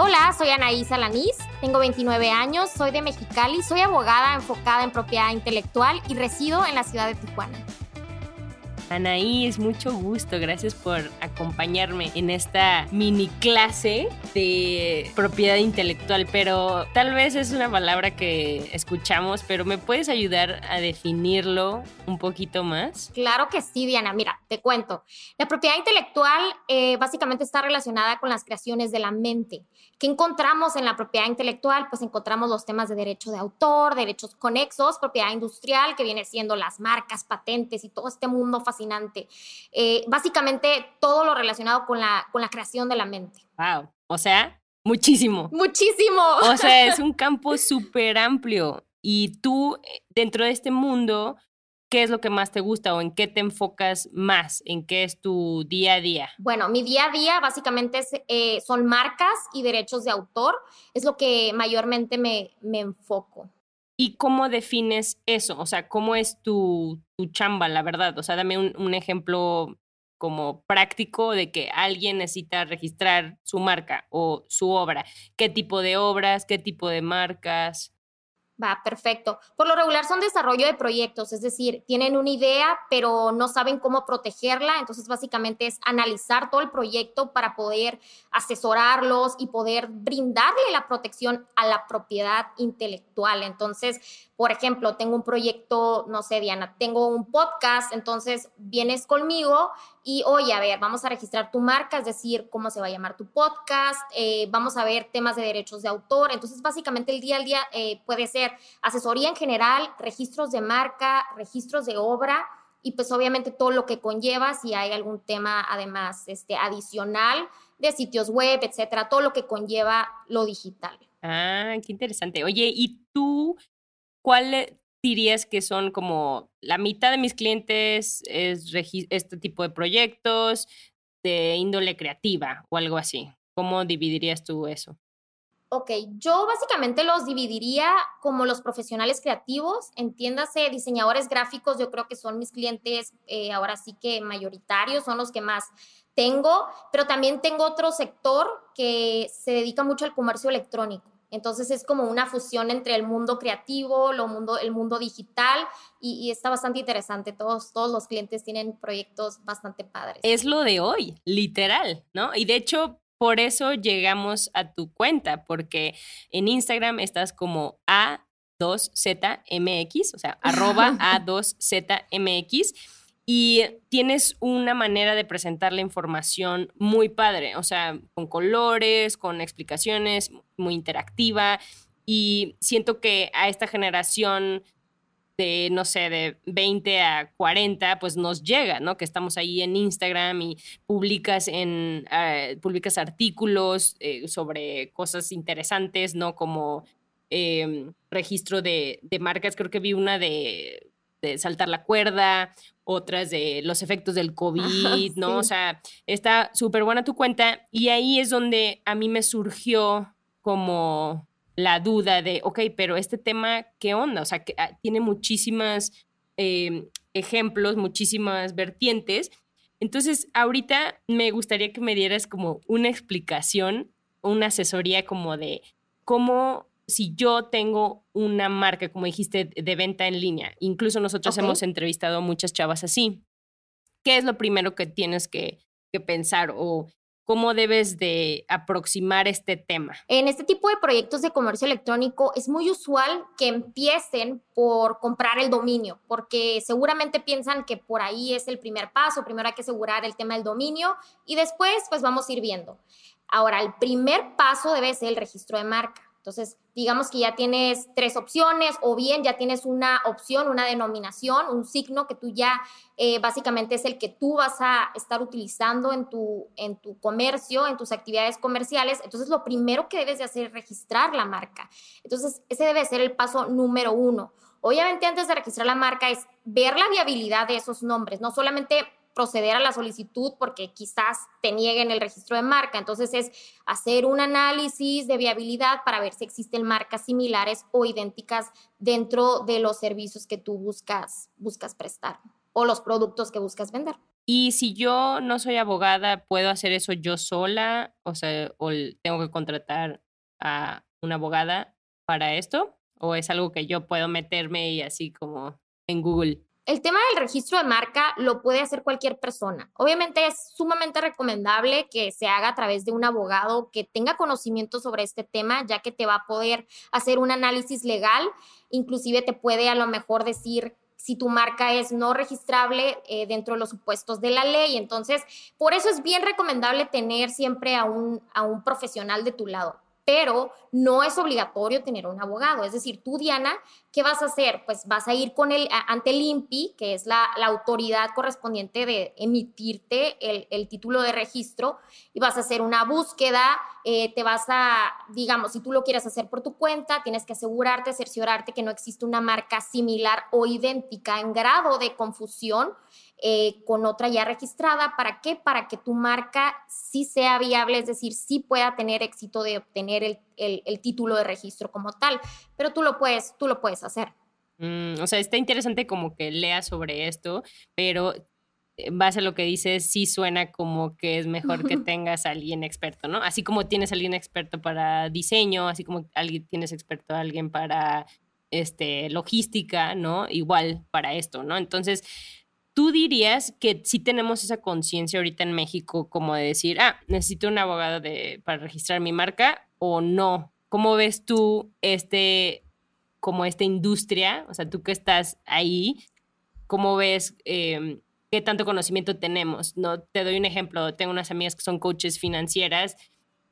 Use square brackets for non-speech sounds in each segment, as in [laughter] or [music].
Hola, soy Anaísa Lanís, tengo 29 años, soy de Mexicali, soy abogada enfocada en propiedad intelectual y resido en la ciudad de Tijuana. Anaís, mucho gusto. Gracias por acompañarme en esta mini clase de propiedad intelectual. Pero tal vez es una palabra que escuchamos, pero ¿me puedes ayudar a definirlo un poquito más? Claro que sí, Diana. Mira, te cuento. La propiedad intelectual eh, básicamente está relacionada con las creaciones de la mente. ¿Qué encontramos en la propiedad intelectual? Pues encontramos los temas de derecho de autor, derechos conexos, propiedad industrial, que viene siendo las marcas, patentes y todo este mundo fascinante. Eh, básicamente todo lo relacionado con la, con la creación de la mente. Wow. O sea, muchísimo. Muchísimo. O sea, es [laughs] un campo súper amplio. Y tú, eh, dentro de este mundo, ¿qué es lo que más te gusta o en qué te enfocas más? ¿En qué es tu día a día? Bueno, mi día a día básicamente es, eh, son marcas y derechos de autor. Es lo que mayormente me, me enfoco. ¿Y cómo defines eso? O sea, ¿cómo es tu, tu chamba, la verdad? O sea, dame un, un, ejemplo como práctico de que alguien necesita registrar su marca o su obra. ¿Qué tipo de obras? ¿Qué tipo de marcas? Va, perfecto. Por lo regular son desarrollo de proyectos, es decir, tienen una idea, pero no saben cómo protegerla. Entonces, básicamente es analizar todo el proyecto para poder asesorarlos y poder brindarle la protección a la propiedad intelectual. Entonces, por ejemplo, tengo un proyecto, no sé, Diana, tengo un podcast, entonces vienes conmigo y, oye, a ver, vamos a registrar tu marca, es decir, cómo se va a llamar tu podcast, eh, vamos a ver temas de derechos de autor. Entonces, básicamente el día al día eh, puede ser asesoría en general, registros de marca, registros de obra y pues obviamente todo lo que conlleva si hay algún tema además este, adicional de sitios web, etcétera, todo lo que conlleva lo digital. Ah, qué interesante. Oye, ¿y tú ¿cuál dirías que son como la mitad de mis clientes es este tipo de proyectos de índole creativa o algo así? ¿Cómo dividirías tú eso? Ok, yo básicamente los dividiría como los profesionales creativos, entiéndase, diseñadores gráficos, yo creo que son mis clientes eh, ahora sí que mayoritarios, son los que más tengo, pero también tengo otro sector que se dedica mucho al comercio electrónico. Entonces es como una fusión entre el mundo creativo, lo mundo, el mundo digital y, y, está bastante interesante. Todos, todos los clientes tienen proyectos bastante padres. Es lo de hoy, literal, ¿no? Y de hecho, por eso llegamos a tu cuenta, porque en Instagram estás como A2ZMX, o sea, arroba [laughs] A2ZMX y tienes una manera de presentar la información muy padre, o sea, con colores, con explicaciones, muy interactiva y siento que a esta generación de, no sé, de 20 a 40, pues nos llega, ¿no? Que estamos ahí en Instagram y publicas, en, uh, publicas artículos eh, sobre cosas interesantes, ¿no? Como eh, registro de, de marcas, creo que vi una de de saltar la cuerda, otras de los efectos del COVID, ¿no? Sí. O sea, está súper buena tu cuenta y ahí es donde a mí me surgió como la duda de, ok, pero este tema, ¿qué onda? O sea, que ah, tiene muchísimas eh, ejemplos, muchísimas vertientes. Entonces, ahorita me gustaría que me dieras como una explicación, una asesoría como de cómo si yo tengo una marca, como dijiste, de venta en línea, incluso nosotros okay. hemos entrevistado a muchas chavas así, ¿qué es lo primero que tienes que, que pensar o cómo debes de aproximar este tema? En este tipo de proyectos de comercio electrónico es muy usual que empiecen por comprar el dominio, porque seguramente piensan que por ahí es el primer paso, primero hay que asegurar el tema del dominio y después pues vamos a ir viendo. Ahora, el primer paso debe ser el registro de marca. Entonces, digamos que ya tienes tres opciones o bien ya tienes una opción, una denominación, un signo que tú ya eh, básicamente es el que tú vas a estar utilizando en tu, en tu comercio, en tus actividades comerciales. Entonces, lo primero que debes de hacer es registrar la marca. Entonces, ese debe ser el paso número uno. Obviamente, antes de registrar la marca es ver la viabilidad de esos nombres, no solamente proceder a la solicitud porque quizás te nieguen el registro de marca. Entonces es hacer un análisis de viabilidad para ver si existen marcas similares o idénticas dentro de los servicios que tú buscas, buscas prestar o los productos que buscas vender. Y si yo no soy abogada, ¿puedo hacer eso yo sola? O sea, ¿o tengo que contratar a una abogada para esto? ¿O es algo que yo puedo meterme y así como en Google? El tema del registro de marca lo puede hacer cualquier persona. Obviamente es sumamente recomendable que se haga a través de un abogado que tenga conocimiento sobre este tema, ya que te va a poder hacer un análisis legal, inclusive te puede a lo mejor decir si tu marca es no registrable eh, dentro de los supuestos de la ley. Entonces, por eso es bien recomendable tener siempre a un, a un profesional de tu lado pero no es obligatorio tener un abogado. Es decir, tú, Diana, ¿qué vas a hacer? Pues vas a ir con el, ante el INPI, que es la, autoridad correspondiente de emitirte el, título de registro, y vas a hacer una búsqueda, eh, te vas a, digamos, si tú lo quieres hacer por tu cuenta, tienes que asegurarte, cerciorarte que no existe una marca similar o idéntica en grado de confusión eh, con otra ya registrada. ¿Para qué? Para que tu marca sí sea viable, es decir, sí pueda tener éxito de obtener el, el, título de registro como tal, pero tú lo puedes, tú lo puedes hacer. Mm, o sea, está interesante como que leas sobre esto, pero en base a lo que dices, sí suena como que es mejor que [laughs] tengas a alguien experto, ¿no? Así como tienes a alguien experto para diseño, así como alguien, tienes experto a alguien para este, logística, ¿no? Igual para esto, ¿no? Entonces, ¿Tú dirías que sí tenemos esa conciencia ahorita en México como de decir, ah, necesito un abogado de, para registrar mi marca o no? ¿Cómo ves tú este, como esta industria? O sea, tú que estás ahí, ¿cómo ves em, qué tanto conocimiento tenemos? No, te doy un ejemplo, tengo unas amigas que son coaches financieras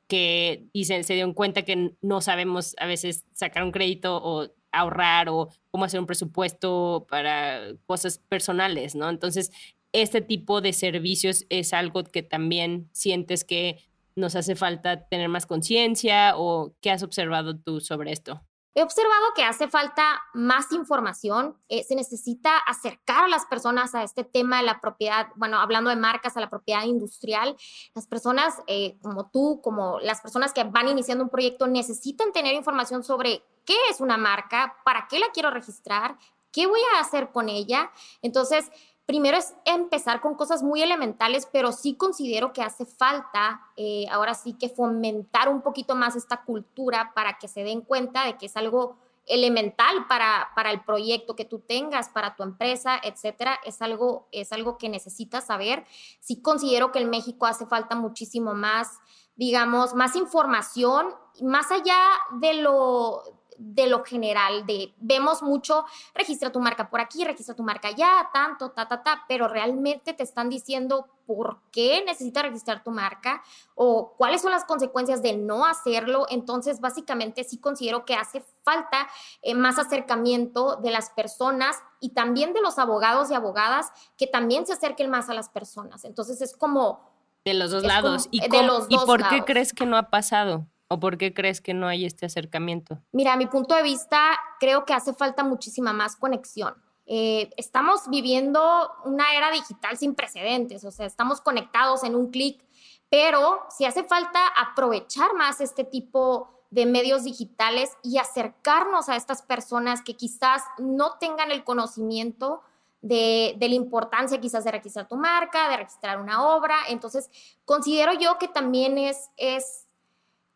que dicen, se dieron cuenta que no sabemos a veces sacar un crédito o ahorrar o cómo hacer un presupuesto para cosas personales, ¿no? Entonces, este tipo de servicios es algo que también sientes que nos hace falta tener más conciencia o qué has observado tú sobre esto? He observado que hace falta más información, eh, se necesita acercar a las personas a este tema de la propiedad, bueno, hablando de marcas, a la propiedad industrial. Las personas eh, como tú, como las personas que van iniciando un proyecto, necesitan tener información sobre qué es una marca, para qué la quiero registrar, qué voy a hacer con ella. Entonces, primero es empezar con cosas muy elementales, pero sí considero que hace falta eh, ahora sí que fomentar un poquito más esta cultura para que se den cuenta de que es algo elemental para, para el proyecto que tú tengas, para tu empresa, etcétera, es algo, es algo que necesitas saber. Sí considero que en México hace falta muchísimo más, digamos, más información, más allá de lo, de lo general, de vemos mucho, registra tu marca por aquí, registra tu marca allá, tanto, ta, ta, ta, pero realmente te están diciendo por qué necesitas registrar tu marca o cuáles son las consecuencias de no hacerlo. Entonces, básicamente sí considero que hace falta eh, más acercamiento de las personas y también de los abogados y abogadas que también se acerquen más a las personas. Entonces, es como... De los dos lados. ¿Y, de los ¿Y por qué crees que no ha pasado? ¿O por qué crees que no hay este acercamiento? Mira, a mi punto de vista, creo que hace falta muchísima más conexión. Eh, estamos viviendo una era digital sin precedentes, o sea, estamos conectados en un clic, pero si hace falta aprovechar más este tipo de medios digitales y acercarnos a estas personas que quizás no tengan el conocimiento de, de, la importancia quizás de registrar tu marca, de registrar una obra. Entonces, considero yo que también es, es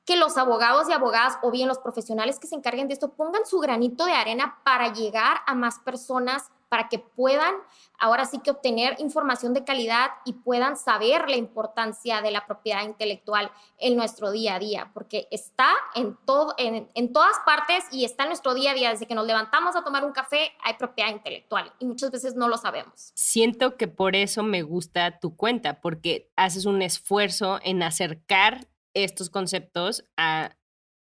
que los abogados y abogadas o bien los profesionales que se encarguen de esto pongan su granito de arena para llegar a más personas, para que puedan ahora sí que obtener información de calidad y puedan saber la importancia de la propiedad intelectual en nuestro día a día, porque está en, todo, en, en todas partes y está en nuestro día a día. Desde que nos levantamos a tomar un café hay propiedad intelectual y muchas veces no lo sabemos. Siento que por eso me gusta tu cuenta, porque haces un esfuerzo en acercar estos conceptos a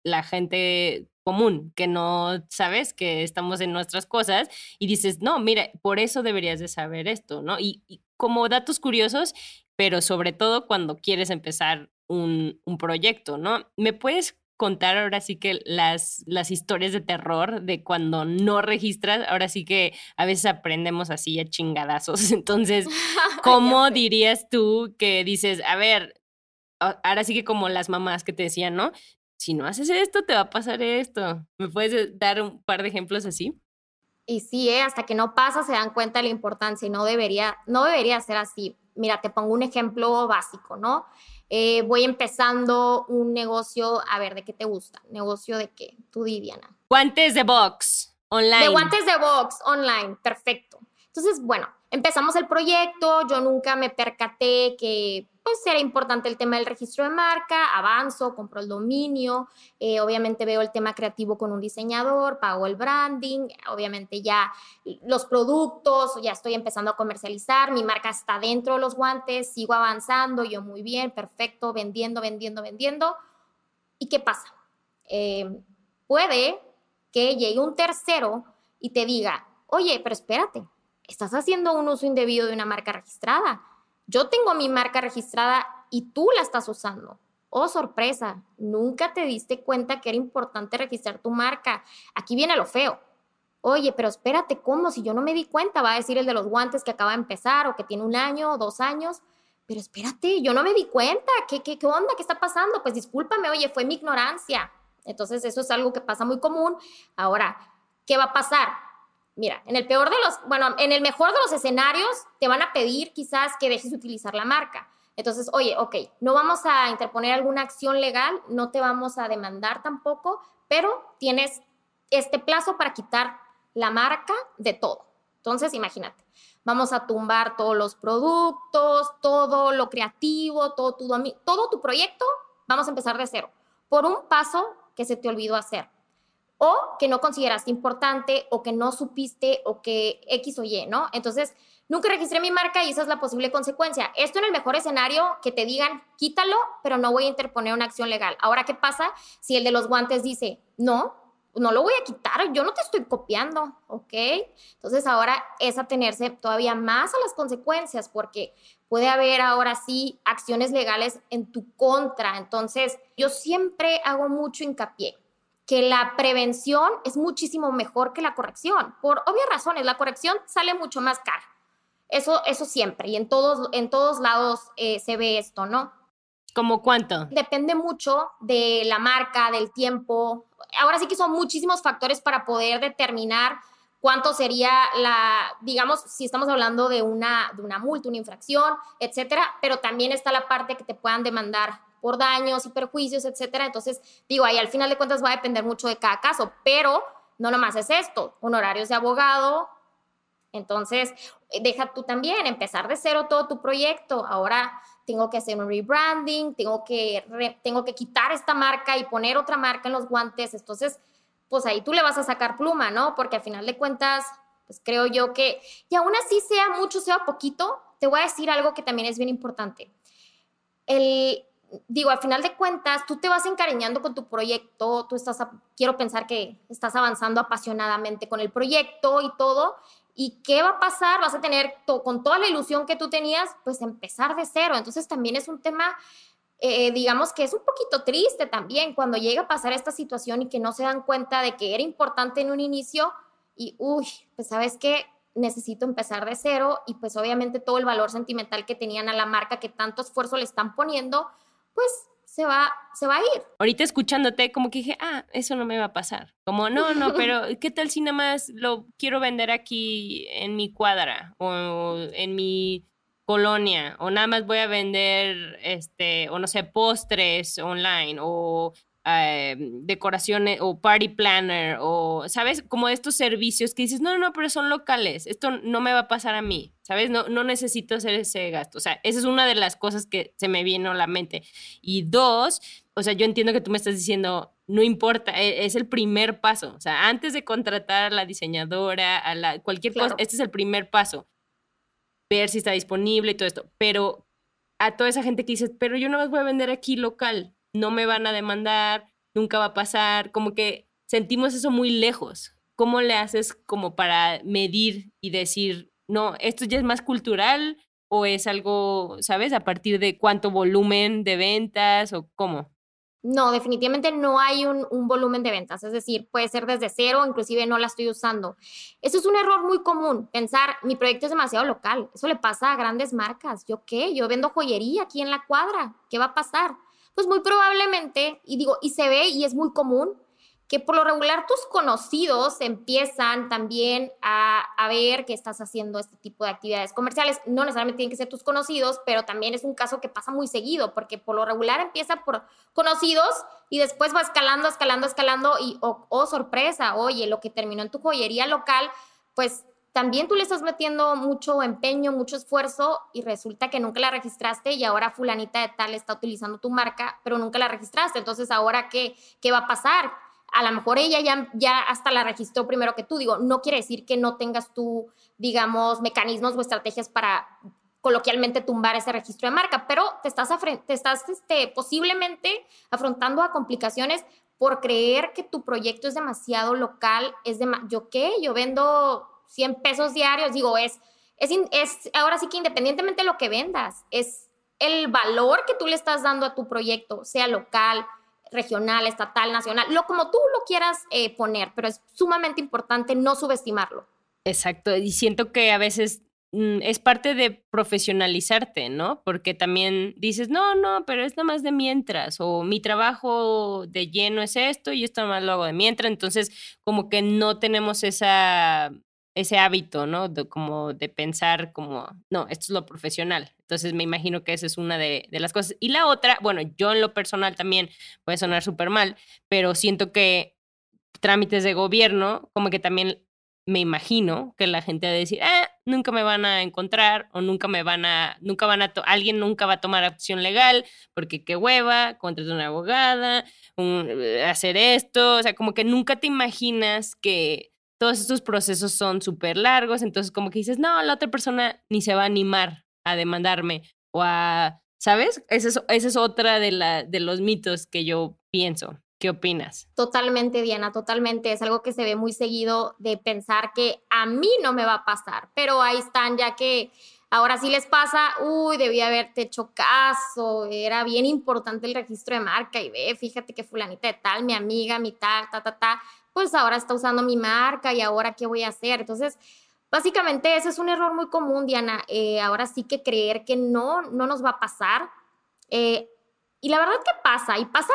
la gente común, que no sabes que estamos en nuestras cosas y dices, no, mira, por eso deberías de saber esto, ¿no? Y, y como datos curiosos, pero sobre todo cuando quieres empezar un, un proyecto, ¿no? ¿Me puedes contar ahora sí que las, las historias de terror de cuando no registras, ahora sí que a veces aprendemos así a chingadazos. [laughs] Entonces, [laughs] ¿cómo dirías tú que dices, a ver, ahora sí que como las mamás que te decían, ¿no? Si no haces esto, te va a pasar esto. ¿Me puedes dar un par de ejemplos así? Y sí, ¿eh? hasta que no pasa se dan cuenta de la importancia y no debería, no debería ser así. Mira, te pongo un ejemplo básico, ¿no? Eh, voy empezando un negocio, a ver, ¿de qué te gusta? ¿Negocio de qué? Tú, Diana. Guantes de box, online. De guantes de box, online, perfecto. Entonces, bueno, empezamos el proyecto, yo nunca me percaté que pues era importante el tema del registro de marca, avanzo, compro el dominio, eh, obviamente veo el tema creativo con un diseñador, pago el branding, obviamente ya los productos, ya estoy empezando a comercializar, mi marca está dentro de los guantes, sigo avanzando, yo muy bien, perfecto, vendiendo, vendiendo, vendiendo. ¿Y qué pasa? Eh, puede que llegue un tercero y te diga, oye, pero espérate, estás haciendo un uso indebido de una marca registrada yo tengo mi marca registrada y tú la estás usando. Oh, sorpresa, nunca te diste cuenta que era importante registrar tu marca. Aquí viene lo feo. Oye, pero espérate, ¿cómo? Si yo no me di cuenta, va a decir el de los guantes que acaba de empezar o que tiene un año o dos años. Pero espérate, yo no me di cuenta. ¿Qué, qué, qué onda? ¿Qué está pasando? Pues discúlpame, oye, fue mi ignorancia. Entonces, eso es algo que pasa muy común. Ahora, ¿qué va a pasar? Mira, en el peor de los, bueno, en el mejor de los escenarios te van a pedir quizás que dejes de utilizar la marca. Entonces, oye, ok, no vamos a interponer alguna acción legal, no te vamos a demandar tampoco, pero tienes este plazo para quitar la marca de todo. Entonces, imagínate, vamos a tumbar todos los productos, todo lo creativo, todo tu, todo tu proyecto, vamos a empezar de cero, por un paso que se te olvidó hacer o que no consideraste importante o que no supiste o que X o Y, ¿no? Entonces, nunca registré mi marca y esa es la posible consecuencia. Esto en el mejor escenario, que te digan, quítalo, pero no voy a interponer una acción legal. Ahora, ¿qué pasa si el de los guantes dice, no, no lo voy a quitar, yo no te estoy copiando, ¿ok? Entonces ahora es atenerse todavía más a las consecuencias porque puede haber ahora sí acciones legales en tu contra. Entonces yo siempre hago mucho hincapié que la prevención es muchísimo mejor que la corrección, por obvias razones. La corrección sale mucho más cara. Eso, eso siempre, y en todos, en todos lados eh, se ve esto, ¿no? ¿Cómo cuánto? Depende mucho de la marca, del tiempo. Ahora sí que son muchísimos factores para poder determinar cuánto sería la, digamos, si estamos hablando de una, de una multa, una infracción, etcétera, pero también está la parte que te puedan demandar por daños y perjuicios, etcétera. Entonces, digo, ahí al final de cuentas va a depender mucho de cada caso, pero no nomás es esto, honorarios de abogado. Entonces, deja tú también empezar de cero todo tu proyecto. Ahora tengo que hacer un rebranding, tengo que, tengo que quitar esta marca y poner otra marca en los guantes. Entonces, pues ahí tú le vas a sacar pluma, ¿no? Porque al final de cuentas, pues creo yo que, y aún así sea mucho, sea poquito, te voy a decir algo que también es bien importante. El, digo, al final de cuentas, tú te vas encariñando con tu proyecto, tú estás, quiero pensar que estás avanzando apasionadamente con el proyecto y todo. ¿Y qué va a pasar? Vas a tener con toda la ilusión que tú tenías, pues empezar de cero. Entonces también es un tema, eh, digamos que es un poquito triste también cuando llega a pasar esta situación y que no se dan cuenta de que era importante en un inicio y, uy, pues sabes qué, necesito empezar de cero y pues obviamente todo el valor sentimental que tenían a la marca que tanto esfuerzo le están poniendo, pues se va, se va a ir. Ahorita escuchándote, como que dije, ah, eso no me va a pasar. Como, no, no, [laughs] pero ¿qué tal si nada más lo quiero vender aquí en mi cuadra o en mi colonia o nada más voy a vender, este, o no sé, postres online o eh, decoraciones o party planner o, ¿sabes? Como estos servicios que dices, no, no, pero son locales, esto no me va a pasar a mí, ¿sabes? No, no necesito hacer ese gasto. O sea, esa es una de las cosas que se me vino a la mente. Y dos, o sea, yo entiendo que tú me estás diciendo, no importa, e, es el primer paso. O sea, antes de contratar a la diseñadora, a la, cualquier cosa, este es el primer paso. Ver si está disponible y todo esto. Pero a toda esa gente que dice, pero yo no más voy a vender aquí local, no me van a demandar, nunca va a pasar, como que sentimos eso muy lejos. ¿Cómo le haces como para medir y decir, no, esto ya es más cultural o es algo, ¿sabes? A partir de cuánto volumen de ventas o cómo? No, definitivamente no hay un, volumen de ventas, es decir, puede ser desde cero, inclusive no la estoy usando. Eso es un error muy común, pensar, mi proyecto es demasiado local, eso le pasa a grandes marcas. ¿Yo qué? Yo vendo joyería aquí en la cuadra, ¿qué va a pasar? Pues muy probablemente, y digo, y se ve y es muy común, que por lo regular tus conocidos empiezan también a, ver que estás haciendo este tipo de actividades comerciales. No necesariamente tienen que ser tus conocidos, pero también es un caso que pasa muy seguido, porque por lo regular empieza por conocidos y después va escalando, escalando, escalando y, oh, oh sorpresa, oye, lo que terminó en tu joyería local, pues también tú le estás metiendo mucho empeño, mucho esfuerzo y resulta que nunca la registraste y ahora fulanita de tal está utilizando tu marca, pero nunca la registraste. Entonces, ¿ahora qué, qué va a pasar? a lo mejor ella ya, ya hasta la registró primero que tú. Digo, no quiere decir que no tengas tú, digamos, mecanismos o estrategias para coloquialmente tumbar ese registro de marca, pero te estás, te estás este, posiblemente afrontando a complicaciones por creer que tu proyecto es demasiado local, es de, yo qué, yo vendo 100 pesos diarios, digo, es, es, es ahora sí que independientemente de lo que vendas, es el valor que tú le estás dando a tu proyecto, sea local, regional, estatal, nacional, lo como tú lo quieras eh, poner, pero es sumamente importante no subestimarlo. Exacto, y siento que a veces mm, es parte de profesionalizarte, ¿no? Porque también dices, no, no, pero es nada más de mientras, o mi trabajo de lleno es esto y esto nada más lo hago de mientras, entonces como que no tenemos esa ese hábito, ¿no? De, como de pensar como, no, esto es lo profesional. Entonces me imagino que esa es una de, las cosas. Y la otra, bueno, yo en lo personal también puede sonar súper mal, pero siento que trámites de gobierno, como que también me imagino que la gente va a decir, ah, nunca me van a encontrar o nunca me van a, nunca van a, alguien nunca va a tomar acción legal porque qué hueva, contratar una abogada, hacer esto, o sea, como que nunca te imaginas que todos estos procesos son súper largos, entonces como que dices, no, la otra persona ni se va a animar a demandarme o a, ¿sabes? Esa es, esa es otra de, la, de los mitos que yo pienso. ¿Qué opinas? Totalmente, Diana, totalmente. Es algo que se ve muy seguido de pensar que a mí no me va a pasar, pero ahí están ya que ahora sí les pasa, uy, debí haberte hecho caso, era bien importante el registro de marca y ve, fíjate que fulanita de tal, mi amiga, mi tal, ta, ta, ta, pues ahora está usando mi marca y ahora qué voy a hacer. Entonces, básicamente ese es un error muy común, Diana. Eh, ahora sí que creer que no, no nos va a pasar. Eh, y la verdad que pasa, y pasa,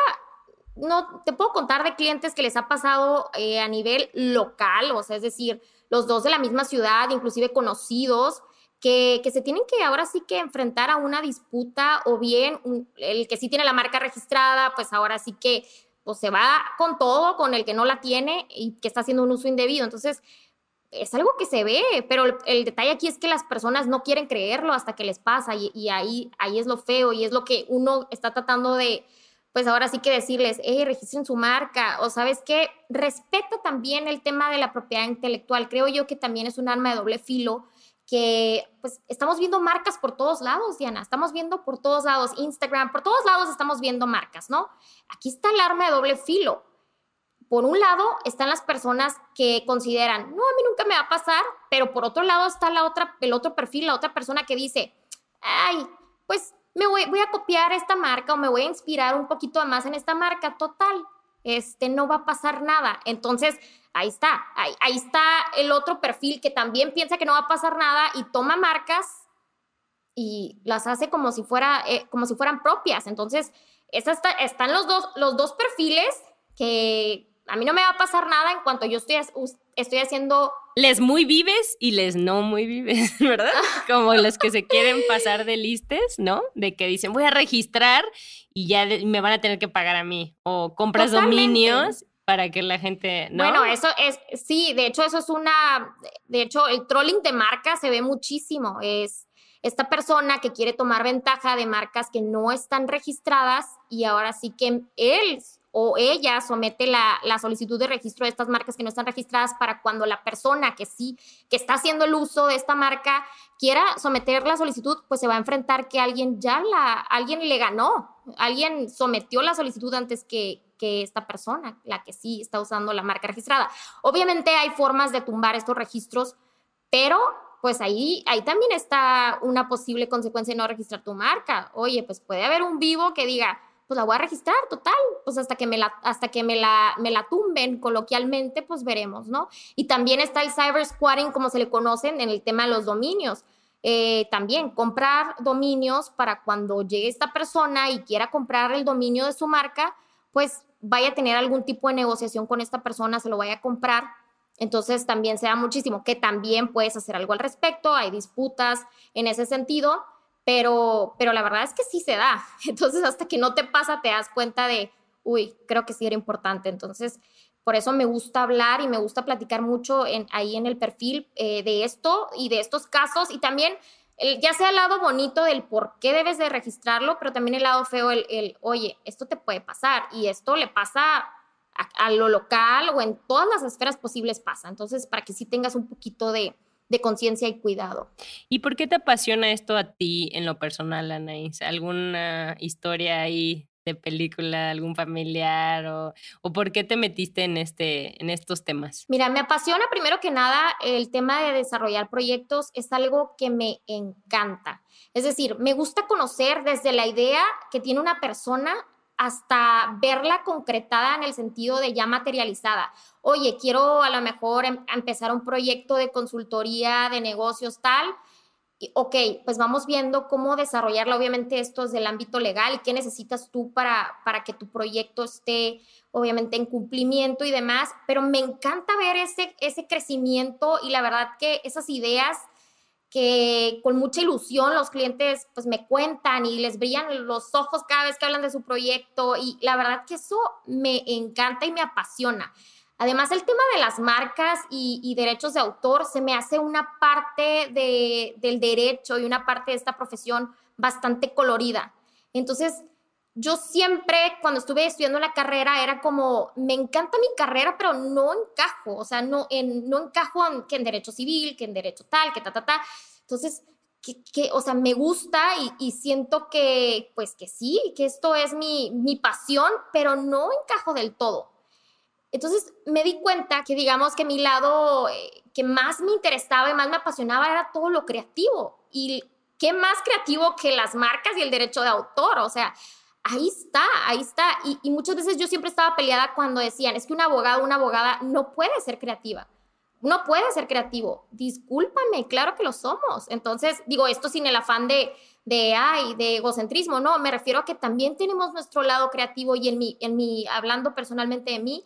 no, te puedo contar de clientes que les ha pasado eh, a nivel local, o sea, es decir, los dos de la misma ciudad, inclusive conocidos, que, que, se tienen que ahora sí que enfrentar a una disputa o bien el que sí tiene la marca registrada, pues ahora sí que pues se va con todo, con el que no la tiene y que está haciendo un uso indebido. Entonces, es algo que se ve, pero el, detalle aquí es que las personas no quieren creerlo hasta que les pasa y, ahí, ahí es lo feo y es lo que uno está tratando de, pues ahora sí que decirles, hey, registren su marca o sabes qué, respeta también el tema de la propiedad intelectual. Creo yo que también es un arma de doble filo que pues estamos viendo marcas por todos lados, Diana, estamos viendo por todos lados, Instagram, por todos lados estamos viendo marcas, ¿no? Aquí está el arma de doble filo. Por un lado están las personas que consideran, no, a mí nunca me va a pasar, pero por otro lado está la otra, el otro perfil, la otra persona que dice, ay, pues me voy, voy a copiar esta marca o me voy a inspirar un poquito más en esta marca, total, este, no va a pasar nada. Entonces, ahí está, ahí, está el otro perfil que también piensa que no va a pasar nada y toma marcas y las hace como si, fuera, eh, como si fueran propias. Entonces, están los dos, los dos perfiles que a mí no me va a pasar nada en cuanto yo estoy, estoy haciendo... Les muy vives y les no muy vives, [laughs] ¿verdad? Como los que se quieren pasar de listes, ¿no? De que dicen, voy a registrar y ya me van a tener que pagar a mí. O compras dominios para que la gente ¿no? Bueno, eso es sí, de hecho eso es una de hecho el trolling de marcas se ve muchísimo, es esta persona que quiere tomar ventaja de marcas que no están registradas y ahora sí que él o ella somete la, la, solicitud de registro de estas marcas que no están registradas para cuando la persona que sí, que está haciendo el uso de esta marca, quiera someter la solicitud, pues se va a enfrentar que alguien ya la, alguien le ganó, alguien sometió la solicitud antes que, esta persona, la que sí está usando la marca registrada. Obviamente hay formas de tumbar estos registros, pero pues ahí, ahí también está una posible consecuencia de no registrar tu marca. Oye, pues puede haber un vivo que diga, pues la voy a registrar, total, pues hasta que me la, hasta que me la, me la tumben coloquialmente, pues veremos, ¿no? Y también está el cyber squatting, como se le conocen en el tema de los dominios. Eh, también comprar dominios para cuando llegue esta persona y quiera comprar el dominio de su marca, pues vaya a tener algún tipo de negociación con esta persona, se lo vaya a comprar. Entonces también se da muchísimo que también puedes hacer algo al respecto, hay disputas en ese sentido, pero, pero la verdad es que sí se da. [laughs] Entonces hasta que no te pasa te das cuenta de, uy, creo que sí era importante. Entonces por eso me gusta hablar y me gusta platicar mucho ahí en el perfil eh, de esto y de estos casos y también ya sea el lado bonito del por qué debes de registrarlo, pero también el lado feo, el, oye, esto te puede pasar y esto le pasa a, lo local o en todas las esferas posibles pasa. Entonces, para que sí tengas un poquito de, de conciencia y cuidado. ¿Y por qué te apasiona esto a ti en lo personal, Anaís? ¿Alguna historia ahí de película, algún familiar o, o, por qué te metiste en, este, en estos temas? Mira, me apasiona primero que nada el tema de desarrollar proyectos, es algo que me encanta. Es decir, me gusta conocer desde la idea que tiene una persona hasta verla concretada en el sentido de ya materializada. Oye, quiero a lo mejor em, empezar un proyecto de consultoría de negocios tal ok, pues vamos viendo cómo desarrollarla. Obviamente esto es del ámbito legal y qué necesitas tú para, para que tu proyecto esté obviamente en cumplimiento y demás, pero me encanta ver ese, ese crecimiento y la verdad que esas ideas que con mucha ilusión los clientes pues me cuentan y les brillan los ojos cada vez que hablan de su proyecto y la verdad que eso me encanta y me apasiona. Además, el tema de las marcas y, derechos de autor se me hace una parte del derecho y una parte de esta profesión bastante colorida. Entonces, yo siempre, cuando estuve estudiando la carrera, era como, me encanta mi carrera, pero no encajo, o sea, no, en, no encajo en, que en derecho civil, que en derecho tal, que ta, ta, ta. Entonces, que, o sea, me gusta y, siento que, pues que sí, que esto es mi, mi pasión, pero no encajo del todo. Entonces me di cuenta que digamos que mi lado eh, que más me interesaba y más me apasionaba era todo lo creativo. Y qué más creativo que las marcas y el derecho de autor. O sea, ahí está, ahí está. Y, y muchas veces yo siempre estaba peleada cuando decían, es que un abogado una abogada no puede ser creativa. No puede ser creativo. Discúlpame, claro que lo somos. Entonces, digo esto sin el afán de, de, ay, de egocentrismo, no, me refiero a que también tenemos nuestro lado creativo y en mi, en mi, hablando personalmente de mí,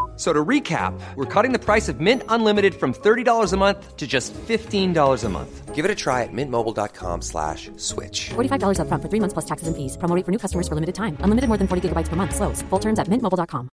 So to recap, we're cutting the price of Mint Unlimited from $30 a month to just $15 a month. Give it a try at mintmobile.com slash switch. $45 up front for three months plus taxes and fees. Promo for new customers for limited time. Unlimited more than 40 gigabytes per month. Slows. Full terms at mintmobile.com.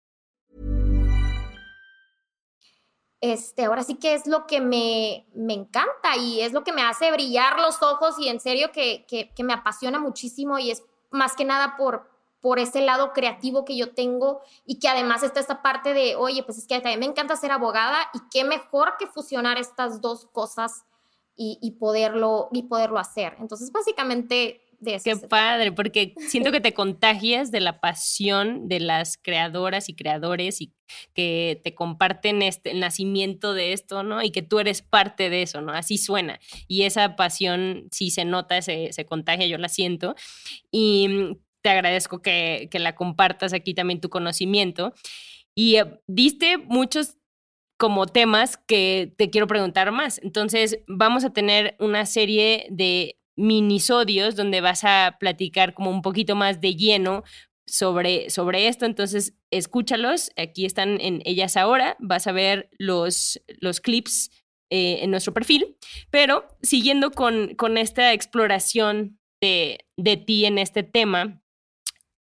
Este, ahora sí que es lo que me, me encanta y es lo que me hace brillar los ojos y en serio que, que, que me apasiona muchísimo y es más que nada por, por ese lado creativo que yo tengo y que además está esta parte de, oye, pues es que también me encanta ser abogada y qué mejor que fusionar estas dos cosas y, poderlo, y poderlo hacer. Entonces, básicamente... De eso Qué padre, porque [laughs] siento que te contagias de la pasión de las creadoras y creadores y que te comparten este, el nacimiento de esto, ¿no? Y que tú eres parte de eso, ¿no? Así suena. Y esa pasión sí se nota, se, se contagia, yo la siento. Y te agradezco que, la compartas aquí también tu conocimiento. Y eh, diste muchos como temas que te quiero preguntar más. Entonces, vamos a tener una serie de minisodios donde vas a platicar como un poquito más de lleno sobre, sobre esto. Entonces, escúchalos. Aquí están en ellas ahora. Vas a ver los, los clips eh, en nuestro perfil. Pero siguiendo con, con esta exploración de, de ti en este tema,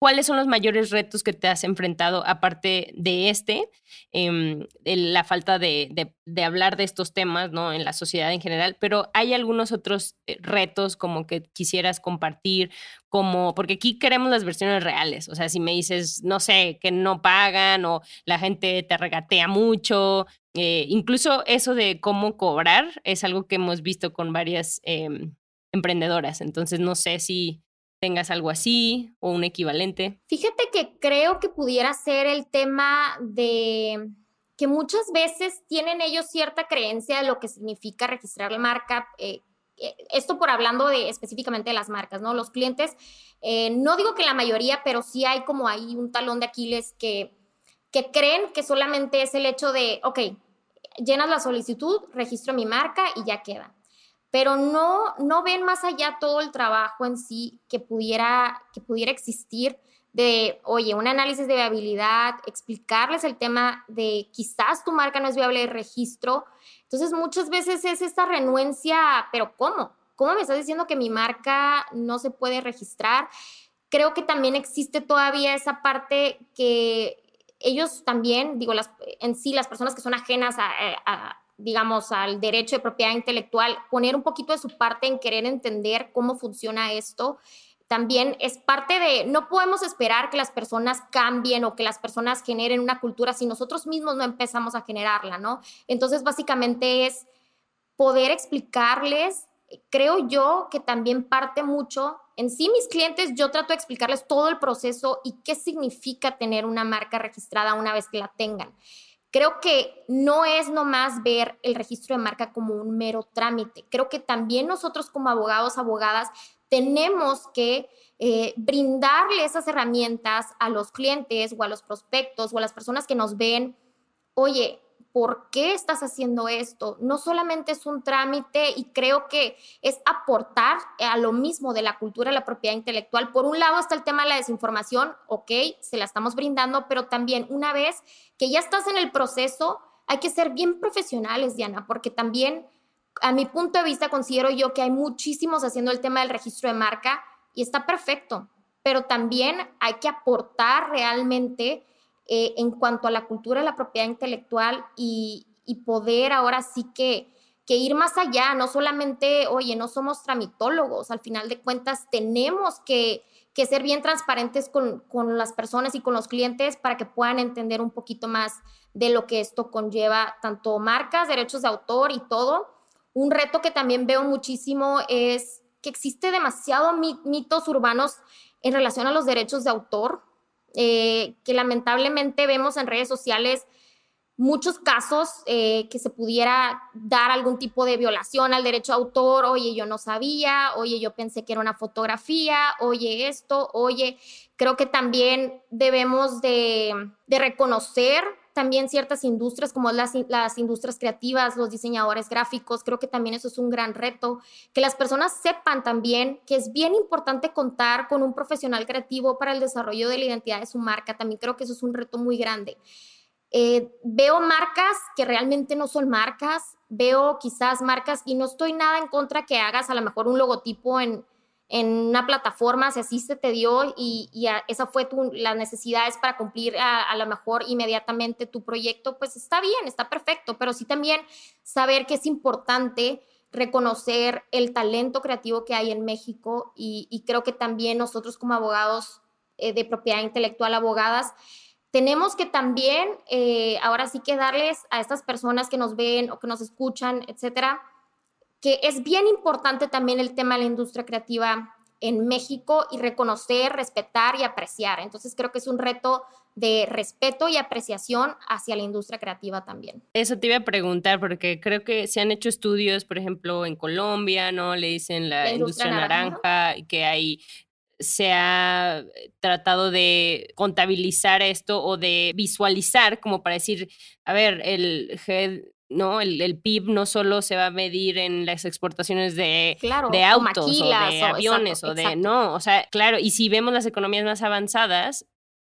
¿cuáles son los mayores retos que te has enfrentado aparte de este? Em, la falta de, hablar de estos temas, ¿no? En la sociedad en general, pero hay algunos otros eh, retos como que quisieras compartir, como, porque aquí queremos las versiones reales, o sea, si me dices, no sé, que no pagan o la gente te regatea mucho, eh, incluso eso de cómo cobrar es algo que hemos visto con varias em, emprendedoras. Entonces, no sé si tengas algo así o un equivalente. Fíjate que creo que pudiera ser el tema de que muchas veces tienen ellos cierta creencia de lo que significa registrar la marca. Eh, eh, esto por hablando de específicamente de las marcas, ¿no? Los clientes, no digo que la mayoría, pero sí hay como ahí un talón de Aquiles que que creen que solamente es el hecho de, ok, llenas la solicitud, registro mi marca y ya queda. Pero no, no ven más allá todo el trabajo en sí que pudiera, que pudiera existir de, oye, un análisis de viabilidad, explicarles el tema de quizás tu marca no es viable de registro. Entonces, muchas veces es esta renuencia, pero ¿cómo? ¿Cómo me estás diciendo que mi marca no se puede registrar? Creo que también existe todavía esa parte que ellos también, digo, las, en sí, las personas que son ajenas eh, a, digamos, al derecho de propiedad intelectual, poner un poquito de su parte en querer entender cómo funciona esto. También es parte de, no podemos esperar que las personas cambien o que las personas generen una cultura si nosotros mismos no empezamos a generarla, ¿no? Entonces, básicamente es poder explicarles, creo yo que también parte mucho en sí, mis clientes, yo trato de explicarles todo el proceso y qué significa tener una marca registrada una vez que la tengan. Creo que no es nomás ver el registro de marca como un mero trámite. Creo que también nosotros como abogados, abogadas, tenemos que eh, brindarle esas herramientas a los clientes o a los prospectos o a las personas que nos ven. Oye, por qué estás haciendo esto. No solamente es un trámite y creo que es aportar a lo mismo de la cultura la propiedad intelectual. Por un lado está el tema de la desinformación, ok, se la estamos brindando, pero también una vez que ya estás en el proceso, hay que ser bien profesionales, Diana, porque también a mi punto de vista considero yo que hay muchísimos haciendo el tema del registro de marca y está perfecto, pero también hay que aportar realmente eh, en cuanto a la cultura de la propiedad intelectual y, poder ahora sí que, que ir más allá, no solamente, oye, no somos tramitólogos, al final de cuentas tenemos que, que ser bien transparentes con, con, las personas y con los clientes para que puedan entender un poquito más de lo que esto conlleva, tanto marcas, derechos de autor y todo. Un reto que también veo muchísimo es que existe demasiado mitos urbanos en relación a los derechos de autor. Eh, que lamentablemente vemos en redes sociales muchos casos eh, que se pudiera dar algún tipo de violación al derecho de autor, oye, yo no sabía, oye, yo pensé que era una fotografía, oye esto, oye, creo que también debemos de, de reconocer también ciertas industrias como las, las industrias creativas, los diseñadores gráficos, creo que también eso es un gran reto, que las personas sepan también que es bien importante contar con un profesional creativo para el desarrollo de la identidad de su marca, también creo que eso es un reto muy grande. Eh, veo marcas que realmente no son marcas, veo quizás marcas y no estoy nada en contra que hagas a lo mejor un logotipo en, en una plataforma, si así se te dio y, esa fue tu, las necesidades para cumplir a, lo mejor inmediatamente tu proyecto, pues está bien, está perfecto, pero sí también saber que es importante reconocer el talento creativo que hay en México y, creo que también nosotros como abogados eh, de propiedad intelectual, abogadas, tenemos que también eh, ahora sí que darles a estas personas que nos ven o que nos escuchan, etcétera, que es bien importante también el tema de la industria creativa en México y reconocer, respetar y apreciar. Entonces creo que es un reto de respeto y apreciación hacia la industria creativa también. Eso te iba a preguntar porque creo que se han hecho estudios, por ejemplo, en Colombia, ¿no? Le dicen la, industria, naranja, naranja, que hay se ha tratado de contabilizar esto o de visualizar como para decir, a ver, el ¿no? El, PIB no solo se va a medir en las exportaciones de, de autos o, de aviones o de, no, o sea, claro, y si vemos las economías más avanzadas,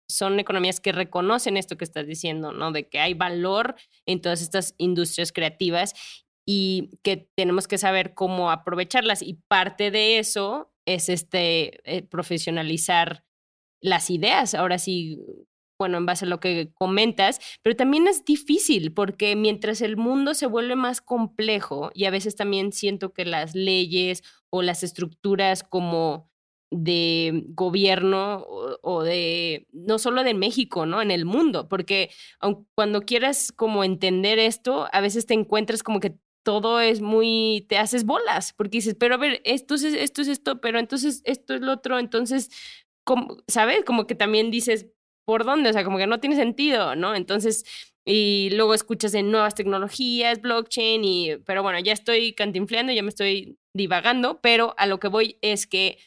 son economías que reconocen esto que estás diciendo, ¿no? De que hay valor en todas estas industrias creativas y que tenemos que saber cómo aprovecharlas y parte de eso es este eh, profesionalizar las ideas, ahora sí, bueno, en base a lo que comentas, pero también es difícil porque mientras el mundo se vuelve más complejo y a veces también siento que las leyes o las estructuras como de gobierno o, de, no solo de México, ¿no? En el mundo, porque cuando quieras como entender esto, a veces te encuentras como que todo es muy, te haces bolas, porque dices, pero a ver, esto es esto, es esto pero entonces esto es lo otro, entonces, como, ¿sabes? Como que también dices, ¿por dónde? O sea, como que no tiene sentido, ¿no? Entonces, y luego escuchas en nuevas tecnologías, blockchain, y, pero bueno, ya estoy cantinfleando, ya me estoy divagando, pero a lo que voy es que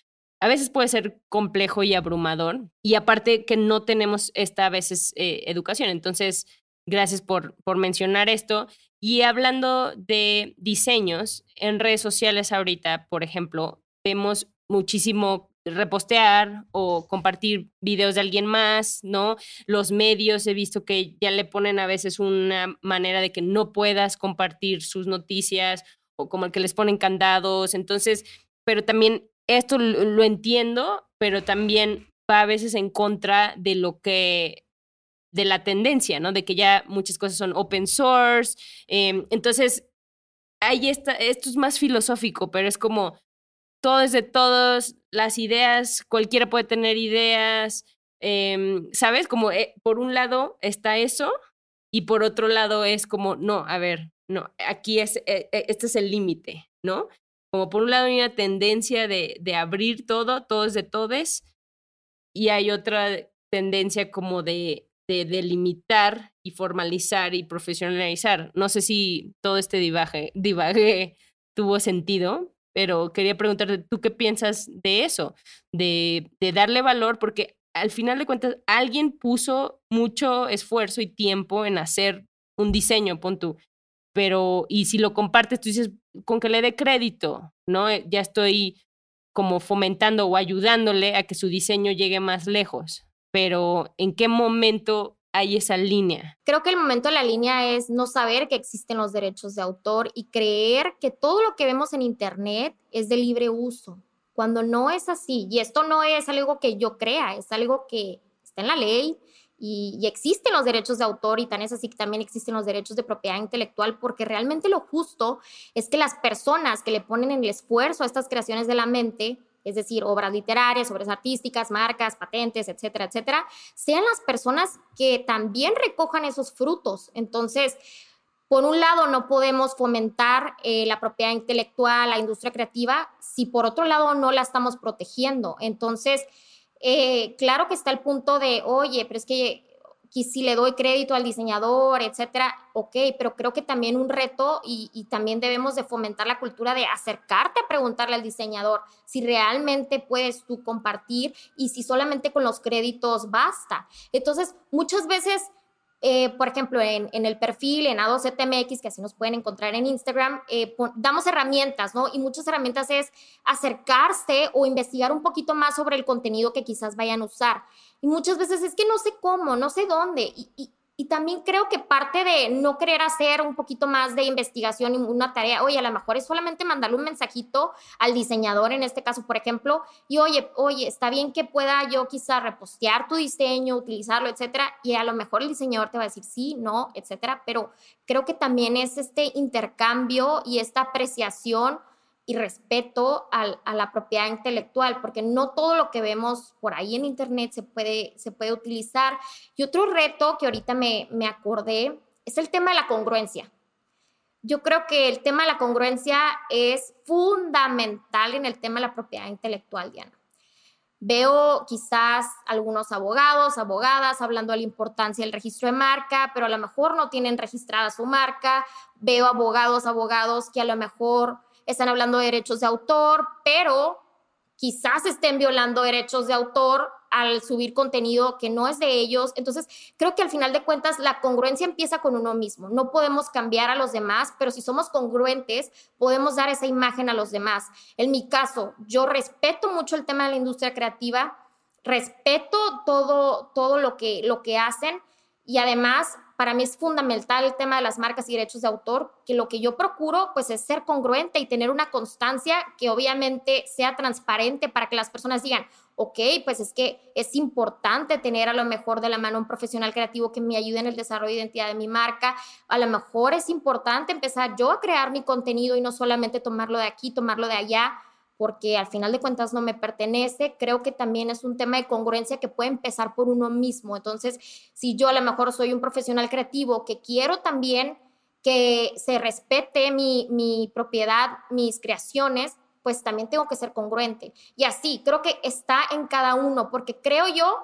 a veces puede ser complejo y abrumador, y aparte que no tenemos esta a veces eh, educación. Entonces, gracias por, por mencionar esto. Y hablando de diseños, en redes sociales ahorita, por ejemplo, vemos muchísimo repostear o compartir videos de alguien más, ¿no? Los medios he visto que ya le ponen a veces una manera de que no puedas compartir sus noticias o como el que les ponen candados, entonces, pero también esto lo, entiendo, pero también va a veces en contra de lo que de la tendencia, ¿no? De que ya muchas cosas son open source. Em, entonces, ahí está, esto es más filosófico, pero es como todo es de todos, las ideas, cualquiera puede tener ideas, em, ¿sabes? Como eh, por un lado está eso y por otro lado es como, no, a ver, no, aquí es, eh, eh, este es el límite, ¿no? Como por un lado hay una tendencia de, de abrir todo, todo es de todes, y hay otra tendencia como de, de delimitar y formalizar y profesionalizar. No sé si todo este divague, divague tuvo sentido, pero quería preguntarte, ¿tú qué piensas de eso? De, de darle valor, porque al final de cuentas alguien puso mucho esfuerzo y tiempo en hacer un diseño, pon tú. Pero, y si lo compartes, tú dices, con que le dé crédito, ¿no? Eh, ya estoy como fomentando o ayudándole a que su diseño llegue más lejos. Pero, ¿en qué momento hay esa línea? Creo que el momento de la línea es no saber que existen los derechos de autor y creer que todo lo que vemos en Internet es de libre uso, cuando no es así. Y esto no es algo que yo crea, es algo que está en la ley y, existen los derechos de autor y tan es así que también existen los derechos de propiedad intelectual porque realmente lo justo es que las personas que le ponen el esfuerzo a estas creaciones de la mente es decir, obras literarias, obras artísticas, marcas, patentes, etcétera, etcétera, sean las personas que también recojan esos frutos. Entonces, por un lado, no podemos fomentar eh, la propiedad intelectual, la industria creativa, si por otro lado no la estamos protegiendo. Entonces, eh, claro que está el punto de, oye, pero es que si le doy crédito al diseñador, etcétera, ok, pero creo que también un reto y, y, también debemos de fomentar la cultura de acercarte a preguntarle al diseñador si realmente puedes tú compartir y si solamente con los créditos basta. Entonces, muchas veces eh, por ejemplo, en, el perfil, en A2CTMX, que así nos pueden encontrar en Instagram, eh, damos herramientas, ¿no? Y muchas herramientas es acercarse o investigar un poquito más sobre el contenido que quizás vayan a usar. Y muchas veces es que no sé cómo, no sé dónde. También creo que parte de no querer hacer un poquito más de investigación y una tarea, oye, a lo mejor es solamente mandarle un mensajito al diseñador, en este caso, por ejemplo, y oye, oye, está bien que pueda yo quizá repostear tu diseño, utilizarlo, etcétera, y a lo mejor el diseñador te va a decir sí, no, etcétera, pero creo que también es este intercambio y esta apreciación y respeto a la propiedad intelectual, porque no todo lo que vemos por ahí en Internet se puede, se puede utilizar. Y otro reto que ahorita me, me acordé es el tema de la congruencia. Yo creo que el tema de la congruencia es fundamental en el tema de la propiedad intelectual, Diana. Veo quizás algunos abogados, abogadas hablando de la importancia del registro de marca, pero a lo mejor no tienen registrada su marca. Veo abogados, abogados que a lo mejor están hablando de derechos de autor, pero quizás estén violando derechos de autor al subir contenido que no es de ellos. Entonces, creo que al final de cuentas la congruencia empieza con uno mismo. No podemos cambiar a los demás, pero si somos congruentes, podemos dar esa imagen a los demás. En mi caso, yo respeto mucho el tema de la industria creativa, respeto todo, todo lo, que, lo que hacen y además para mí es fundamental el tema de las marcas y derechos de autor, que lo que yo procuro pues es ser congruente y tener una constancia que obviamente sea transparente para que las personas digan, ok, pues es que es importante tener a lo mejor de la mano un profesional creativo que me ayude en el desarrollo de identidad de mi marca. A lo mejor es importante empezar yo a crear mi contenido y no solamente tomarlo de aquí, tomarlo de allá, porque al final de cuentas no me pertenece. Creo que también es un tema de congruencia que puede empezar por uno mismo. Entonces, si yo a lo mejor soy un profesional creativo que quiero también que se respete mi, propiedad, mis creaciones, pues también tengo que ser congruente. Y así, creo que está en cada uno, porque creo yo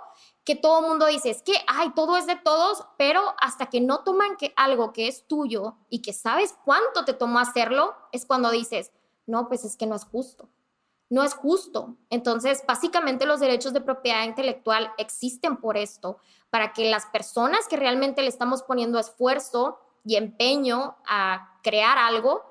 que todo el mundo dice, es que, ay, todo es de todos, pero hasta que no toman algo que es tuyo y que sabes cuánto te tomó hacerlo, es cuando dices, no, pues es que no es justo. No es justo. Entonces, básicamente los derechos de propiedad intelectual existen por esto, para que las personas que realmente le estamos poniendo esfuerzo y empeño a crear algo,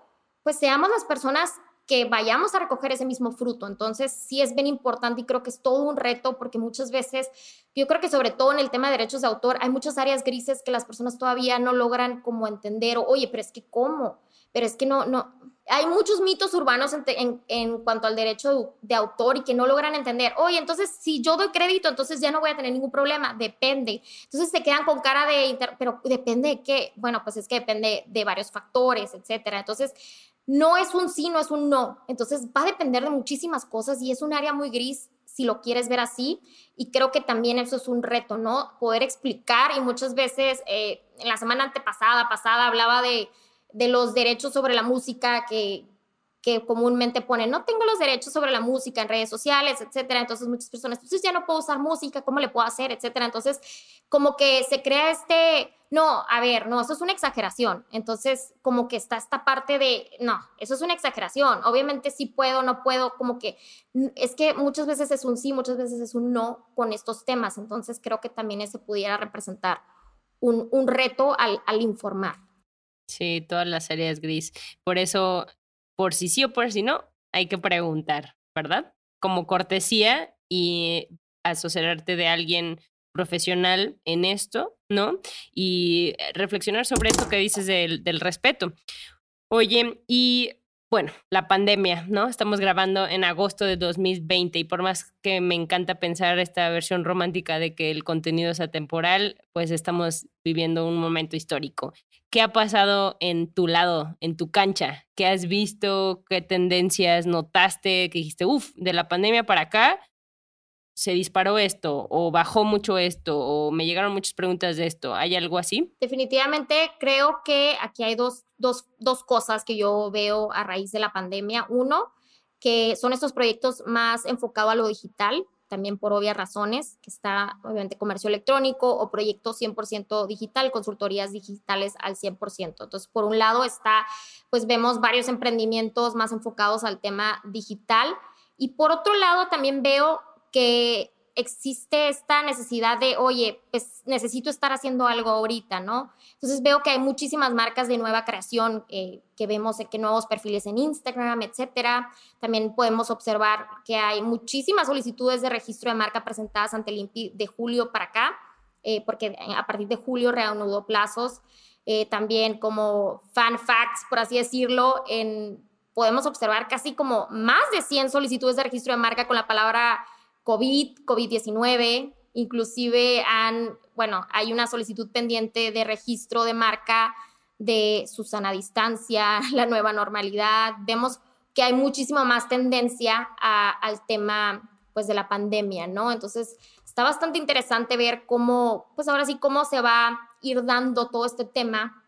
pues seamos las personas que vayamos a recoger ese mismo fruto. Entonces, sí es bien importante y creo que es todo un reto porque muchas veces, yo creo que sobre todo en el tema de derechos de autor, hay muchas áreas grises que las personas todavía no logran como entender, o, oye, pero es que cómo, pero es que no, no, hay muchos mitos urbanos en, en, cuanto al derecho de, autor y que no logran entender, oye, entonces si yo doy crédito, entonces ya no voy a tener ningún problema, depende. Entonces se quedan con cara de, pero depende de qué, bueno, pues es que depende de varios factores, etcétera. Entonces, no es un sí, no es un no. Entonces va a depender de muchísimas cosas y es un área muy gris si lo quieres ver así. Y creo que también eso es un reto, ¿no? Poder explicar y muchas veces, eh, en la semana antepasada, pasada, hablaba de, de los derechos sobre la música que, que comúnmente ponen, no tengo los derechos sobre la música en redes sociales, etcétera. Entonces muchas personas, entonces ya no puedo usar música, ¿cómo le puedo hacer, etcétera? Entonces, como que se crea este, no, a ver, no, eso es una exageración. Entonces, como que está esta parte de, no, eso es una exageración. Obviamente sí puedo, no puedo, como que es que muchas veces es un sí, muchas veces es un no con estos temas. Entonces, creo que también ese pudiera representar un, un reto al, al informar. Sí, todas las áreas gris. Por eso por si sí o por si no, hay que preguntar, ¿verdad? Como cortesía y asociarte de alguien profesional en esto, ¿no? Y reflexionar sobre esto que dices del, del respeto. Oye, y bueno, la pandemia, ¿no? Estamos grabando en agosto de 2020 y por más que me encanta pensar esta versión romántica de que el contenido es atemporal, pues estamos viviendo un momento histórico. ¿Qué ha pasado en tu lado, en tu cancha? ¿Qué has visto? ¿Qué tendencias notaste? Que dijiste, uff, de la pandemia para acá se disparó esto o bajó mucho esto o me llegaron muchas preguntas de esto. ¿Hay algo así? Definitivamente creo que aquí hay dos, dos, dos cosas que yo veo a raíz de la pandemia. Uno, que son estos proyectos más enfocados a lo digital, también por obvias razones, que está obviamente comercio electrónico o proyectos 100% digital, consultorías digitales al 100%. Entonces, por un lado está, pues vemos varios emprendimientos más enfocados al tema digital y por otro lado también veo que existe esta necesidad de, oye, pues necesito estar haciendo algo ahorita, ¿no? Entonces veo que hay muchísimas marcas de nueva creación eh, que vemos que nuevos perfiles en Instagram, etcétera. También podemos observar que hay muchísimas solicitudes de registro de marca presentadas ante el INPI de julio para acá, eh, porque a partir de julio reanudó plazos. Eh, también como fan facts, por así decirlo, en, podemos observar casi como más de 100 solicitudes de registro de marca con la palabra COVID, COVID-19, inclusive han, bueno, hay una solicitud pendiente de registro de marca de Susana Distancia, [laughs] la nueva normalidad. Vemos que hay muchísima más tendencia al tema pues de la pandemia, ¿no? Entonces, está bastante interesante ver cómo, pues ahora sí, cómo se va a ir dando todo este tema.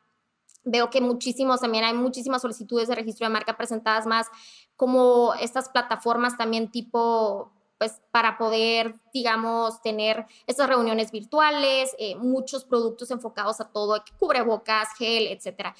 Veo que muchísimos, también hay muchísimas solicitudes de registro de marca presentadas más, como estas plataformas también tipo pues para poder, digamos, tener estas reuniones virtuales, eh, muchos productos enfocados a todo, cubrebocas, gel, etcétera.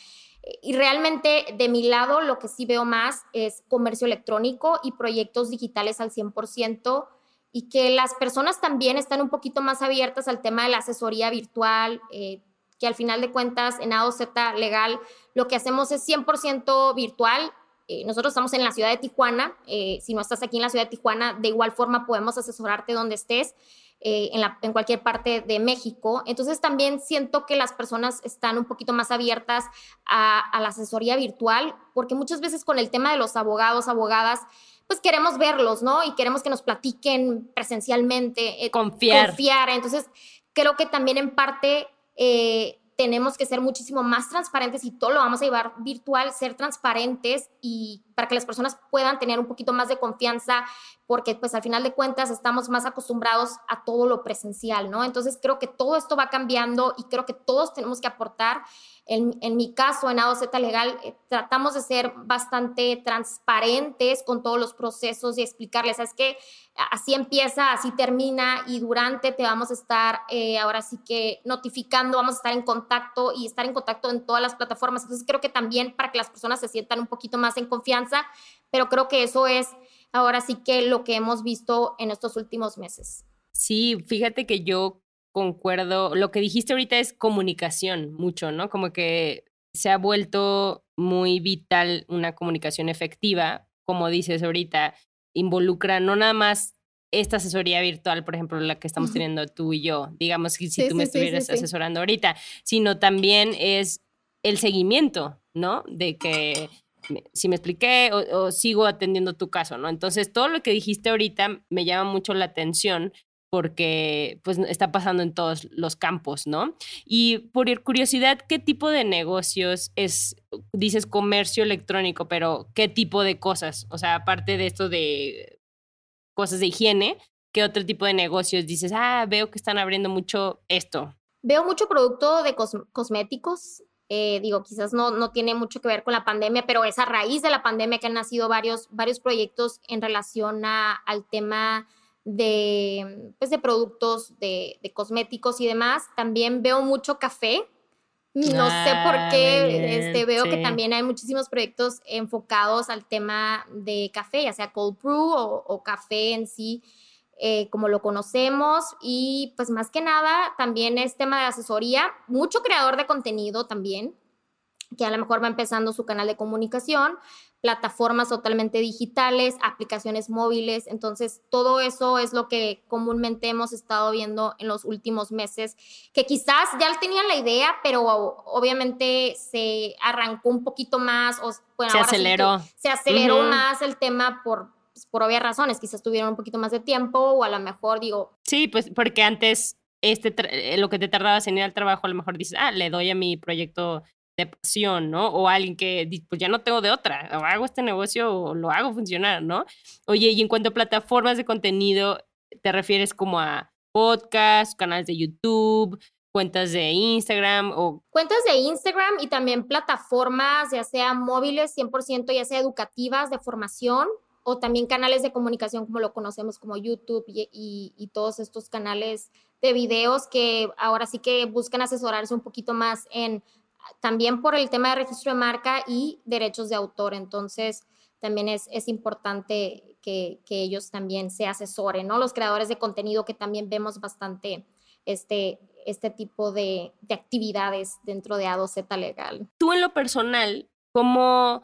Y realmente de mi lado lo que sí veo más es comercio electrónico y proyectos digitales al 100% y que las personas también están un poquito más abiertas al tema de la asesoría virtual, eh, que al final de cuentas en A2Z Legal lo que hacemos es 100% virtual eh, nosotros estamos en la ciudad de Tijuana. Eh, si no estás aquí en la ciudad de Tijuana, de igual forma podemos asesorarte donde estés, eh, en, en, cualquier parte de México. Entonces también siento que las personas están un poquito más abiertas a, a, la asesoría virtual, porque muchas veces con el tema de los abogados, abogadas, pues queremos verlos, ¿no? Y queremos que nos platiquen presencialmente. Eh, confiar. Confiar. Entonces, creo que también en parte eh, tenemos que ser muchísimo más transparentes y todo lo vamos a llevar virtual, ser transparentes y para que las personas puedan tener un poquito más de confianza, porque pues al final de cuentas estamos más acostumbrados a todo lo presencial, ¿no? Entonces creo que todo esto va cambiando y creo que todos tenemos que aportar en, mi caso, en AOZ Legal, eh, tratamos de ser bastante transparentes con todos los procesos y explicarles, es que así empieza, así termina y durante te vamos a estar eh, ahora sí que notificando, vamos a estar en contacto y estar en contacto en todas las plataformas. Entonces creo que también para que las personas se sientan un poquito más en confianza, pero creo que eso es ahora sí que lo que hemos visto en estos últimos meses. Sí, fíjate que yo concuerdo. Lo que dijiste ahorita es comunicación, mucho, ¿no? Como que se ha vuelto muy vital una comunicación efectiva, como dices ahorita, involucra no nada más esta asesoría virtual, por ejemplo, la que estamos teniendo tú y yo, digamos, si, si tú me estuvieras asesorando ahorita, sino también es el seguimiento, ¿no? De que si me expliqué o, o, sigo atendiendo tu caso, ¿no? Entonces, todo lo que dijiste ahorita me llama mucho la atención porque pues está pasando en todos los campos, ¿no? Y por curiosidad, ¿qué tipo de negocios es, dices comercio electrónico, pero qué tipo de cosas? O sea, aparte de esto de cosas de higiene, ¿qué otro tipo de negocios dices, ah, veo que están abriendo mucho esto? Veo mucho producto de cosméticos. Eh, digo, quizás no, no tiene mucho que ver con la pandemia, pero es a raíz de la pandemia que han nacido varios, varios proyectos en relación a, al tema de, pues, de productos, de, cosméticos y demás. También veo mucho café. No sé por ah, qué, este, veo que también hay muchísimos proyectos enfocados al tema de café, ya sea cold brew o, café en sí, eh, como lo conocemos. Y pues más que nada, también es tema de asesoría, mucho creador de contenido también, que a lo mejor va empezando su canal de comunicación, plataformas totalmente digitales, aplicaciones móviles. Entonces, todo eso es lo que comúnmente hemos estado viendo en los últimos meses, que quizás ya tenían la idea, pero obviamente se arrancó un poquito más o se aceleró. se aceleró más el tema por pues, por obvias razones, quizás tuvieron un poquito más de tiempo o a lo mejor digo... Sí, pues porque antes este eh, lo que te tardabas en ir al trabajo, a lo mejor dices, ah, le doy a mi proyecto de pasión, ¿no? O alguien que, pues ya no tengo de otra, o hago este negocio o lo hago funcionar, ¿no? Oye, y en cuanto a plataformas de contenido, ¿te refieres como a podcast, canales de YouTube, cuentas de Instagram o... Cuentas de Instagram y también plataformas, ya sea móviles 100%, ya sea educativas de formación o también canales de comunicación como lo conocemos como YouTube y todos estos canales de videos que ahora sí que buscan asesorarse un poquito más en también por el tema de registro de marca y derechos de autor. Entonces, también es, es importante que, que, ellos también se asesoren, ¿no? Los creadores de contenido que también vemos bastante este, este tipo de, de actividades dentro de A2Z Legal. Tú en lo personal, ¿cómo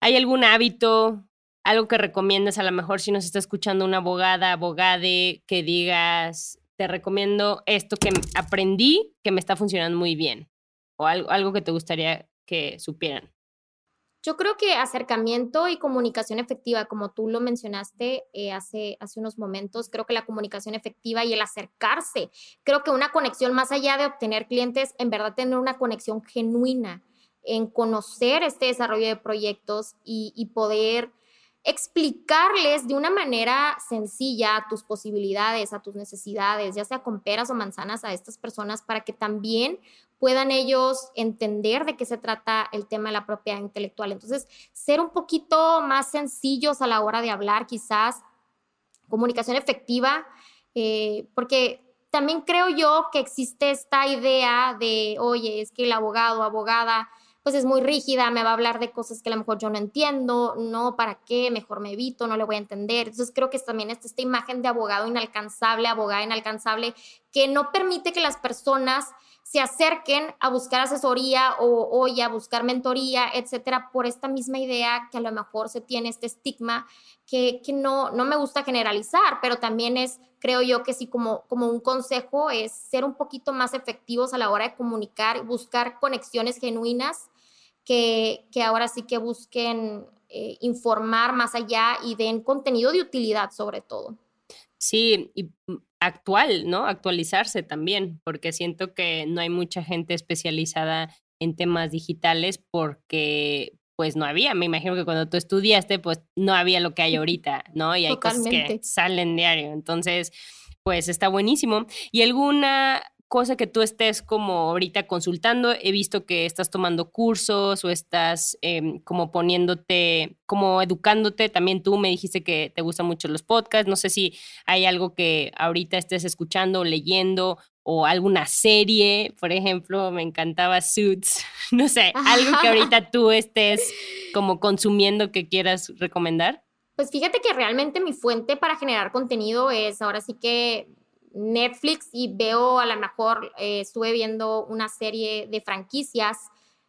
hay algún hábito, algo que recomiendas a lo mejor si nos está escuchando una abogada, abogade, que digas, te recomiendo esto que aprendí, que me está funcionando muy bien? O algo, algo que te gustaría que supieran? Yo creo que acercamiento y comunicación efectiva, como tú lo mencionaste eh, hace, hace unos momentos, creo que la comunicación efectiva y el acercarse, creo que una conexión más allá de obtener clientes, en verdad tener una conexión genuina en conocer este desarrollo de proyectos y, y poder explicarles de una manera sencilla tus posibilidades, a tus necesidades, ya sea con peras o manzanas a estas personas para que también puedan ellos entender de qué se trata el tema de la propiedad intelectual. Entonces, ser un poquito más sencillos a la hora de hablar, quizás, comunicación efectiva, eh, porque también creo yo que existe esta idea de, oye, es que el abogado, abogada, pues es muy rígida, me va a hablar de cosas que a lo mejor yo no entiendo, no, ¿para qué? Mejor me evito, no le voy a entender. Entonces creo que también está esta imagen de abogado inalcanzable, abogada inalcanzable, que no permite que las personas se acerquen a buscar asesoría o, a buscar mentoría, etcétera, por esta misma idea que a lo mejor se tiene este estigma que, que no, no me gusta generalizar, pero también es, creo yo que sí, como, como un consejo es ser un poquito más efectivos a la hora de comunicar, buscar conexiones genuinas que, que ahora sí que busquen eh, informar más allá y den contenido de utilidad sobre todo. Sí, y mm, actual, ¿no? Actualizarse también, porque siento que no hay mucha gente especializada en temas digitales porque pues no había, me imagino que cuando tú estudiaste pues no había lo que hay ahorita, ¿no? Y hay cosas que salen diario, entonces pues está buenísimo. ¿Y alguna cosa que tú estés como ahorita consultando. He visto que estás tomando cursos o estás em, como poniéndote, como educándote. También tú me dijiste que te gustan mucho los podcasts. No sé si hay algo que ahorita estés escuchando, leyendo o alguna serie, por ejemplo, me encantaba Suits. [laughs] No sé, algo que [laughs] ahorita tú estés como consumiendo que quieras recomendar. Pues fíjate que realmente mi fuente para generar contenido es ahora sí que Netflix y veo a lo mejor, eh, estuve viendo una serie de franquicias,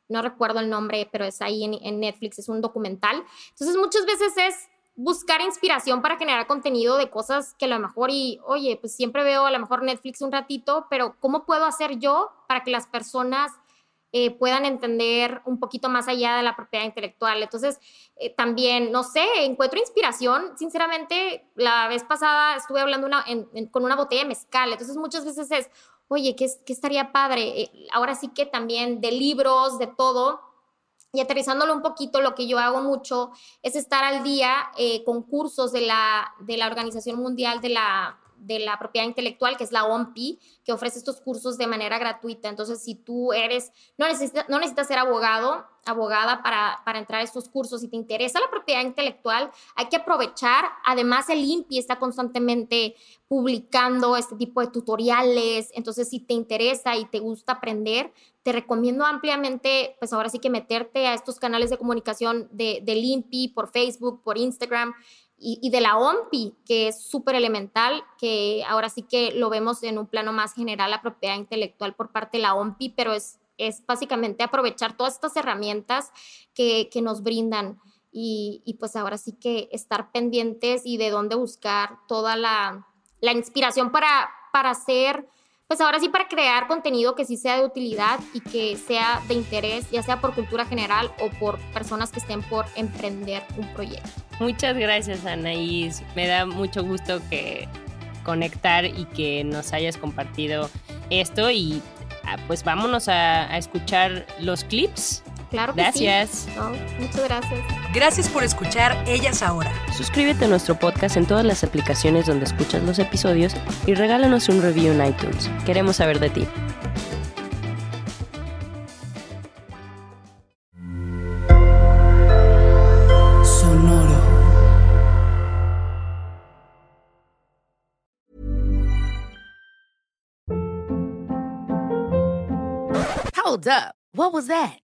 no recuerdo el nombre, pero es ahí en, Netflix, es un documental. Entonces muchas veces es buscar inspiración para generar contenido de cosas que a lo mejor y, oye, pues siempre veo a lo mejor Netflix un ratito, pero ¿cómo puedo hacer yo para que las personas eh, puedan entender un poquito más allá de la propiedad intelectual. Entonces, eh, también, no sé, encuentro inspiración. Sinceramente, la vez pasada estuve hablando con una botella de mezcal. Entonces, muchas veces es, oye, ¿qué, estaría padre? Eh, ahora sí que también de libros, de todo. Y aterrizándolo un poquito, lo que yo hago mucho es estar al día con cursos de la, de la Organización Mundial de la, de la propiedad intelectual, que es la OMPI, que ofrece estos cursos de manera gratuita. Entonces, si tú eres, no necesitas, no necesitas ser abogado, abogada para, para entrar a estos cursos. Si te interesa la propiedad intelectual, hay que aprovechar. Además, el INPI está constantemente publicando este tipo de tutoriales. Entonces, si te interesa y te gusta aprender, te recomiendo ampliamente, pues ahora sí que meterte a estos canales de comunicación de, del INPI por Facebook, por Instagram y, de la OMPI, que es súper elemental, que ahora sí que lo vemos en un plano más general, la propiedad intelectual por parte de la OMPI, pero es, es básicamente aprovechar todas estas herramientas que, que nos brindan y, y, pues ahora sí que estar pendientes y de dónde buscar toda la, la inspiración para, para hacer pues ahora sí para crear contenido que sí sea de utilidad y que sea de interés, ya sea por cultura general o por personas que estén por emprender un proyecto. Muchas gracias Anaís, me da mucho gusto que conectar y que nos hayas compartido esto y ah, pues vámonos a, escuchar los clips. Claro que gracias. sí. muchas gracias. Gracias por escuchar Ellas Ahora. Suscríbete a nuestro podcast en todas las aplicaciones donde escuchas los episodios y regálanos un review en iTunes. Queremos saber de ti. Sonoro. Hold up. What was that?